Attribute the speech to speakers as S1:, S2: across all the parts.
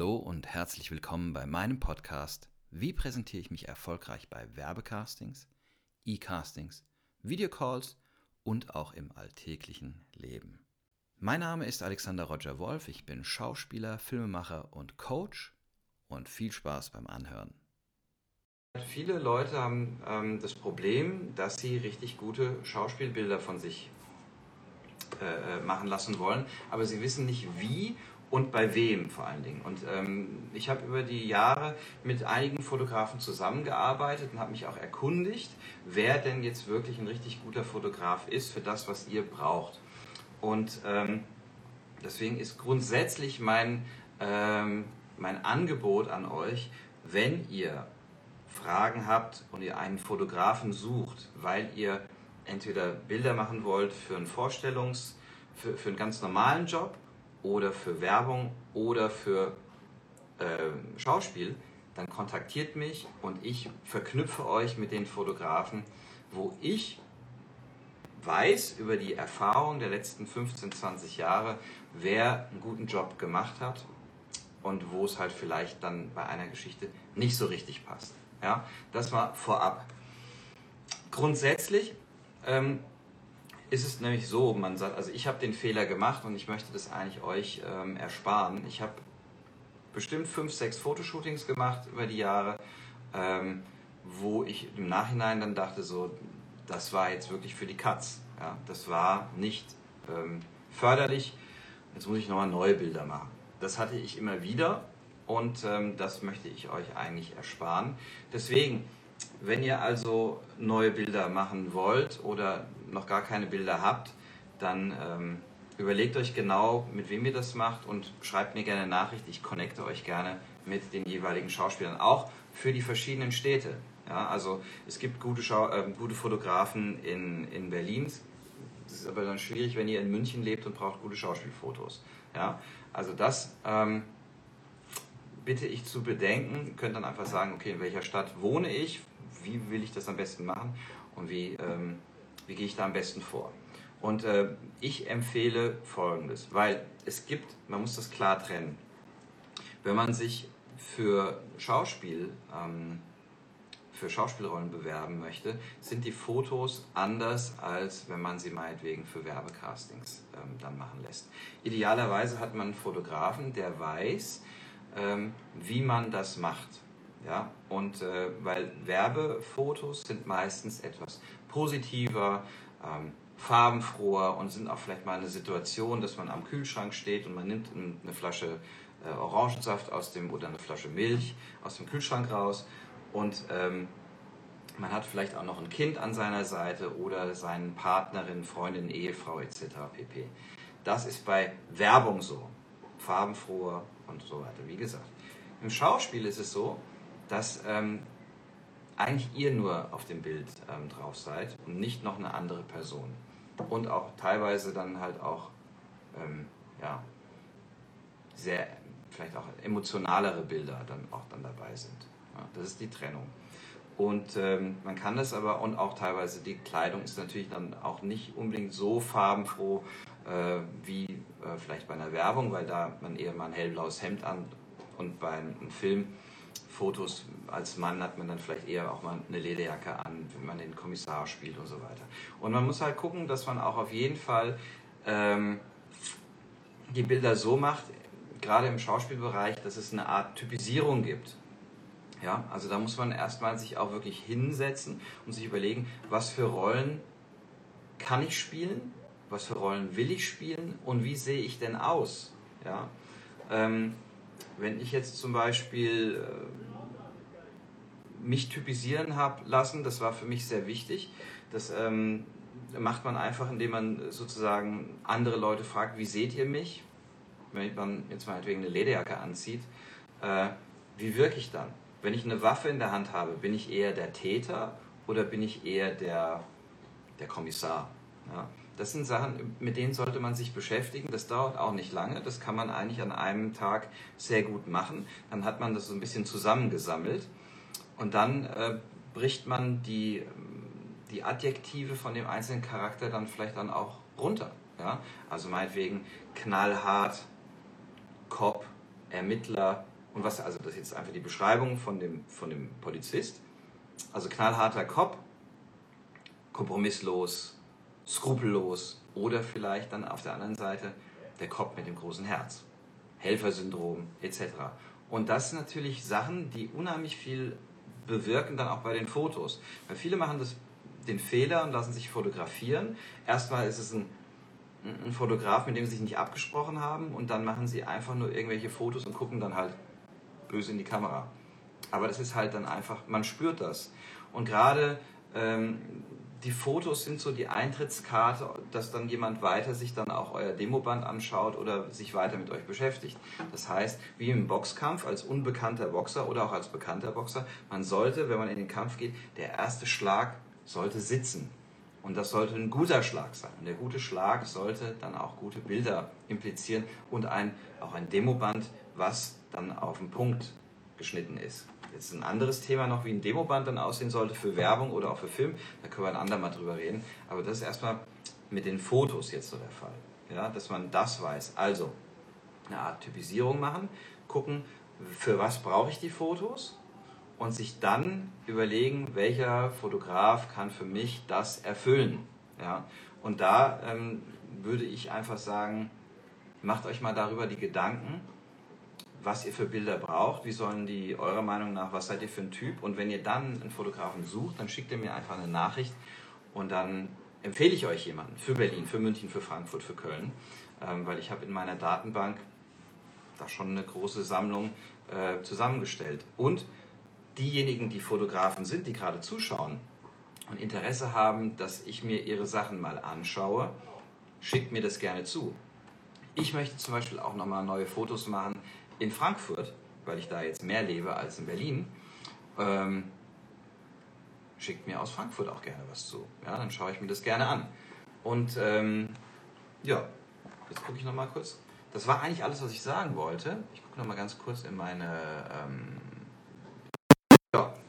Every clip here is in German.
S1: Hallo und herzlich willkommen bei meinem Podcast Wie präsentiere ich mich erfolgreich bei Werbecastings, E-Castings, Videocalls und auch im alltäglichen Leben. Mein Name ist Alexander Roger Wolf, ich bin Schauspieler, Filmemacher und Coach und viel Spaß beim Anhören.
S2: Viele Leute haben ähm, das Problem, dass sie richtig gute Schauspielbilder von sich äh, äh machen lassen wollen, aber sie wissen nicht wie und bei wem vor allen Dingen. Und ähm, ich habe über die Jahre mit einigen Fotografen zusammengearbeitet und habe mich auch erkundigt, wer denn jetzt wirklich ein richtig guter Fotograf ist für das, was ihr braucht. Und ähm, deswegen ist grundsätzlich mein, ähm, mein Angebot an euch, wenn ihr Fragen habt und ihr einen Fotografen sucht, weil ihr entweder Bilder machen wollt für einen Vorstellungs-, für, für einen ganz normalen Job oder für Werbung oder für äh, Schauspiel, dann kontaktiert mich und ich verknüpfe euch mit den Fotografen, wo ich weiß über die Erfahrung der letzten 15, 20 Jahre, wer einen guten Job gemacht hat und wo es halt vielleicht dann bei einer Geschichte nicht so richtig passt. Ja, das war vorab. Grundsätzlich ähm, ist es nämlich so, man sagt, also ich habe den Fehler gemacht und ich möchte das eigentlich euch ähm, ersparen. Ich habe bestimmt fünf, sechs Fotoshootings gemacht über die Jahre, ähm, wo ich im Nachhinein dann dachte, so, das war jetzt wirklich für die Katz. Ja, das war nicht ähm, förderlich. Jetzt muss ich nochmal neue Bilder machen. Das hatte ich immer wieder und ähm, das möchte ich euch eigentlich ersparen. Deswegen, wenn ihr also neue Bilder machen wollt oder noch gar keine Bilder habt, dann ähm, überlegt euch genau, mit wem ihr das macht und schreibt mir gerne Nachricht. Ich connecte euch gerne mit den jeweiligen Schauspielern, auch für die verschiedenen Städte. Ja, also es gibt gute, Schau äh, gute Fotografen in, in Berlin. Es ist aber dann schwierig, wenn ihr in München lebt und braucht gute Schauspielfotos. Ja, also das ähm, bitte ich zu bedenken. Könnt dann einfach sagen, okay, in welcher Stadt wohne ich, wie will ich das am besten machen und wie ähm, wie gehe ich da am besten vor? Und äh, ich empfehle Folgendes, weil es gibt, man muss das klar trennen. Wenn man sich für Schauspiel, ähm, für Schauspielrollen bewerben möchte, sind die Fotos anders, als wenn man sie meinetwegen für Werbecastings ähm, dann machen lässt. Idealerweise hat man einen Fotografen, der weiß, ähm, wie man das macht. Ja? Und äh, weil Werbefotos sind meistens etwas positiver, ähm, farbenfroher und sind auch vielleicht mal eine Situation, dass man am Kühlschrank steht und man nimmt eine Flasche äh, Orangensaft aus dem oder eine Flasche Milch aus dem Kühlschrank raus und ähm, man hat vielleicht auch noch ein Kind an seiner Seite oder seinen Partnerin, Freundin, Ehefrau etc. pp. Das ist bei Werbung so, farbenfroher und so weiter. Wie gesagt, im Schauspiel ist es so, dass ähm, eigentlich ihr nur auf dem Bild ähm, drauf seid und nicht noch eine andere Person. Und auch teilweise dann halt auch ähm, ja, sehr, vielleicht auch emotionalere Bilder dann auch dann dabei sind. Ja, das ist die Trennung. Und ähm, man kann das aber, und auch teilweise die Kleidung ist natürlich dann auch nicht unbedingt so farbenfroh wie äh, vielleicht bei einer Werbung, weil da man eher mal ein hellblaues Hemd an und bei einem Film Fotos als Mann hat man dann vielleicht eher auch mal eine Lederjacke an, wenn man den Kommissar spielt und so weiter. Und man muss halt gucken, dass man auch auf jeden Fall ähm, die Bilder so macht, gerade im Schauspielbereich, dass es eine Art Typisierung gibt. Ja, also da muss man erstmal sich auch wirklich hinsetzen und sich überlegen, was für Rollen kann ich spielen, was für Rollen will ich spielen und wie sehe ich denn aus. Ja, ähm, wenn ich jetzt zum Beispiel äh, mich typisieren habe lassen. Das war für mich sehr wichtig. Das ähm, macht man einfach, indem man sozusagen andere Leute fragt, wie seht ihr mich? Wenn man jetzt meinetwegen eine Lederjacke anzieht, äh, wie wirke ich dann? Wenn ich eine Waffe in der Hand habe, bin ich eher der Täter oder bin ich eher der, der Kommissar? Ja? Das sind Sachen, mit denen sollte man sich beschäftigen. Das dauert auch nicht lange. Das kann man eigentlich an einem Tag sehr gut machen. Dann hat man das so ein bisschen zusammengesammelt. Und dann äh, bricht man die, die Adjektive von dem einzelnen Charakter dann vielleicht dann auch runter. Ja? Also meinetwegen knallhart, Cop, Ermittler, Und was, also das ist jetzt einfach die Beschreibung von dem, von dem Polizist. Also knallharter Kopf, kompromisslos, skrupellos oder vielleicht dann auf der anderen Seite der Kopf mit dem großen Herz. Helfersyndrom etc. Und das sind natürlich Sachen, die unheimlich viel bewirken dann auch bei den Fotos. Weil viele machen das, den Fehler und lassen sich fotografieren. Erstmal ist es ein, ein Fotograf, mit dem sie sich nicht abgesprochen haben und dann machen sie einfach nur irgendwelche Fotos und gucken dann halt böse in die Kamera. Aber das ist halt dann einfach, man spürt das. Und gerade ähm, die Fotos sind so die Eintrittskarte, dass dann jemand weiter sich dann auch euer Demoband anschaut oder sich weiter mit euch beschäftigt. Das heißt, wie im Boxkampf als unbekannter Boxer oder auch als bekannter Boxer, man sollte, wenn man in den Kampf geht, der erste Schlag sollte sitzen. Und das sollte ein guter Schlag sein. Und der gute Schlag sollte dann auch gute Bilder implizieren und ein, auch ein Demoband, was dann auf den Punkt geschnitten ist. Jetzt ein anderes Thema noch, wie ein Demoband dann aussehen sollte für Werbung oder auch für Film. Da können wir ein andermal drüber reden. Aber das ist erstmal mit den Fotos jetzt so der Fall. Ja, dass man das weiß. Also eine Art Typisierung machen, gucken, für was brauche ich die Fotos und sich dann überlegen, welcher Fotograf kann für mich das erfüllen. Ja, und da ähm, würde ich einfach sagen, macht euch mal darüber die Gedanken, was ihr für Bilder braucht, wie sollen die eurer Meinung nach, was seid ihr für ein Typ und wenn ihr dann einen Fotografen sucht, dann schickt ihr mir einfach eine Nachricht und dann empfehle ich euch jemanden für Berlin, für München, für Frankfurt, für Köln, ähm, weil ich habe in meiner Datenbank da schon eine große Sammlung äh, zusammengestellt. Und diejenigen, die Fotografen sind, die gerade zuschauen und Interesse haben, dass ich mir ihre Sachen mal anschaue, schickt mir das gerne zu. Ich möchte zum Beispiel auch nochmal neue Fotos machen in Frankfurt, weil ich da jetzt mehr lebe als in Berlin, ähm, schickt mir aus Frankfurt auch gerne was zu. Ja, dann schaue ich mir das gerne an. Und ähm, ja, jetzt gucke ich nochmal kurz. Das war eigentlich alles, was ich sagen wollte. Ich gucke nochmal ganz kurz in meine. Ähm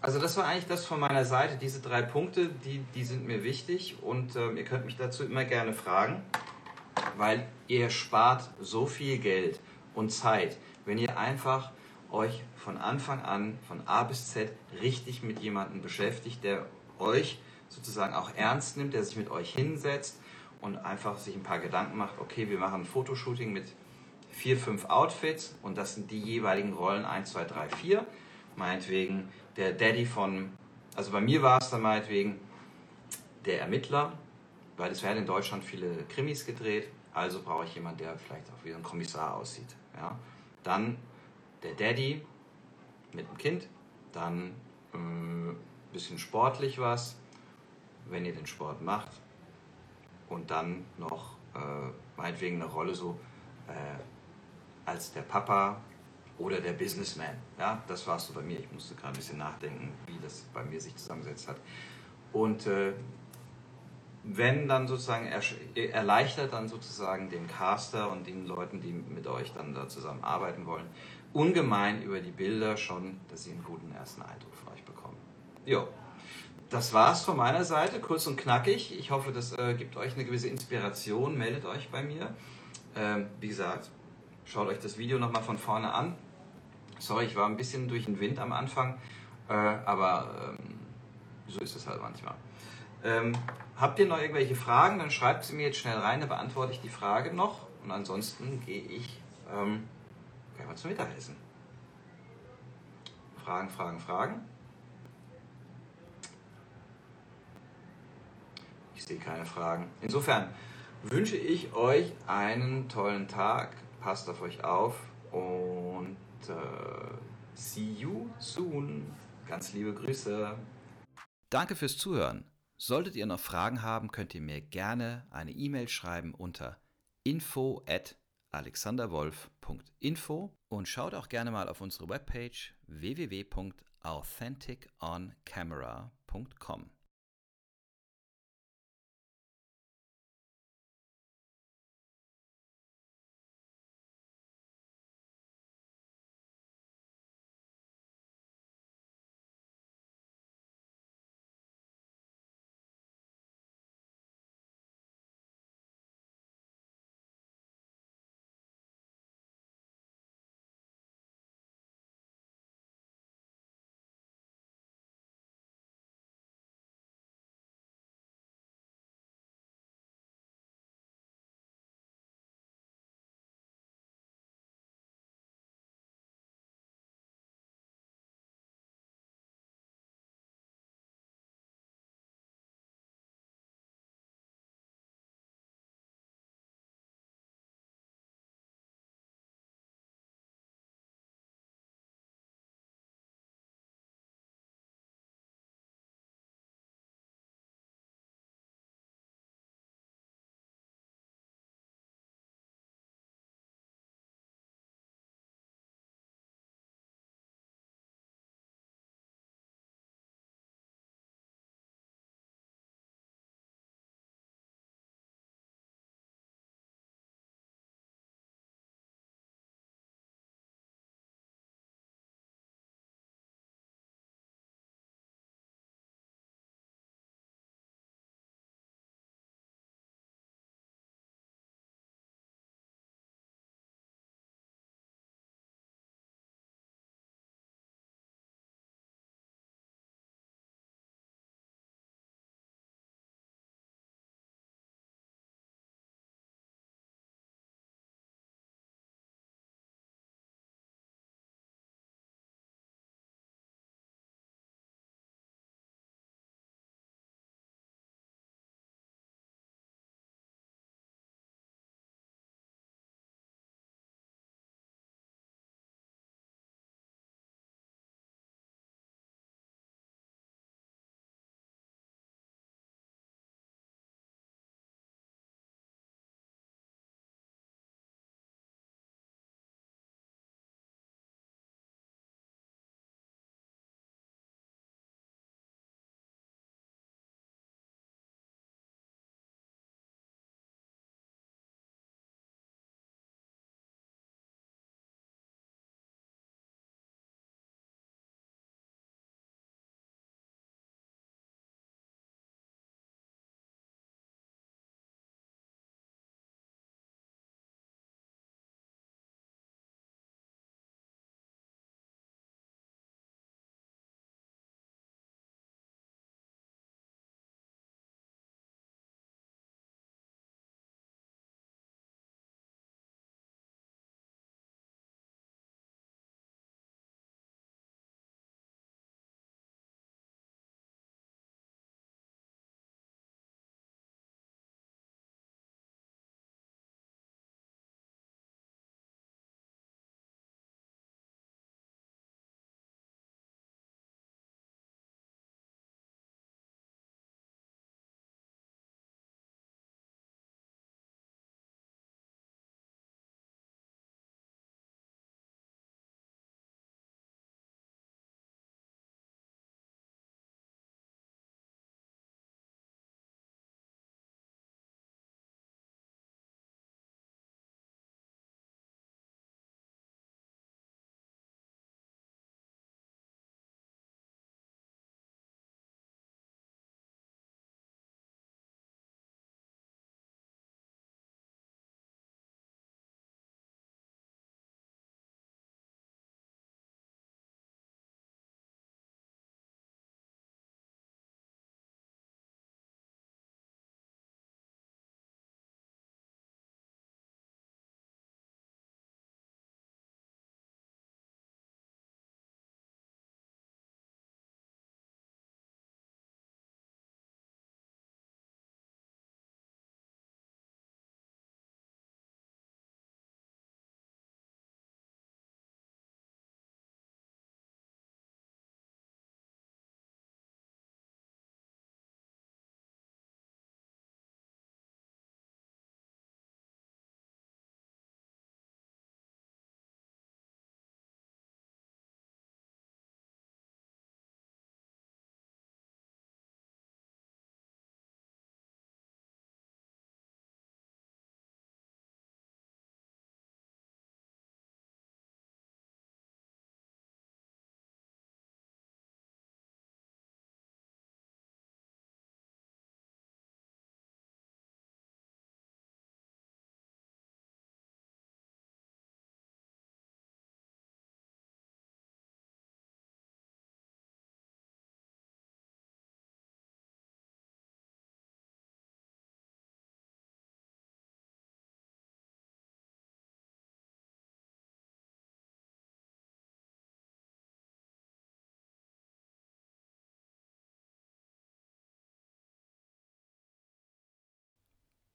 S2: also das war eigentlich das von meiner Seite. Diese drei Punkte, die, die sind mir wichtig und ähm, ihr könnt mich dazu immer gerne fragen, weil ihr spart so viel Geld und Zeit wenn ihr einfach euch von Anfang an, von A bis Z, richtig mit jemandem beschäftigt, der euch sozusagen auch ernst nimmt, der sich mit euch hinsetzt und einfach sich ein paar Gedanken macht, okay, wir machen ein Fotoshooting mit vier, fünf Outfits und das sind die jeweiligen Rollen 1, 2, 3, 4. Meinetwegen der Daddy von, also bei mir war es dann meinetwegen der Ermittler, weil es werden in Deutschland viele Krimis gedreht, also brauche ich jemanden, der vielleicht auch wie ein Kommissar aussieht. Ja? Dann der Daddy mit dem Kind, dann ein äh, bisschen sportlich was, wenn ihr den Sport macht. Und dann noch äh, meinetwegen eine Rolle so äh, als der Papa oder der Businessman. Ja, das warst du bei mir. Ich musste gerade ein bisschen nachdenken, wie das bei mir sich zusammengesetzt hat. Und äh, wenn dann sozusagen erleichtert dann sozusagen dem Caster und den Leuten, die mit euch dann da zusammen arbeiten wollen, ungemein über die Bilder schon, dass sie einen guten ersten Eindruck von euch bekommen. Jo, das war's von meiner Seite, kurz und knackig. Ich hoffe, das äh, gibt euch eine gewisse Inspiration. Meldet euch bei mir. Ähm, wie gesagt, schaut euch das Video nochmal von vorne an. Sorry, ich war ein bisschen durch den Wind am Anfang, äh, aber ähm, so ist es halt manchmal. Ähm, habt ihr noch irgendwelche Fragen, dann schreibt sie mir jetzt schnell rein, dann beantworte ich die Frage noch. Und ansonsten gehe ich ähm, mal zum Mittagessen. Fragen, Fragen, Fragen. Ich sehe keine Fragen. Insofern wünsche ich euch einen tollen Tag. Passt auf euch auf und äh, see you soon. Ganz liebe Grüße.
S1: Danke fürs Zuhören. Solltet ihr noch Fragen haben, könnt ihr mir gerne eine E-Mail schreiben unter info at alexanderwolf.info und schaut auch gerne mal auf unsere Webpage www.authenticoncamera.com.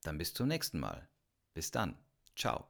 S1: Dann bis zum nächsten Mal. Bis dann. Ciao.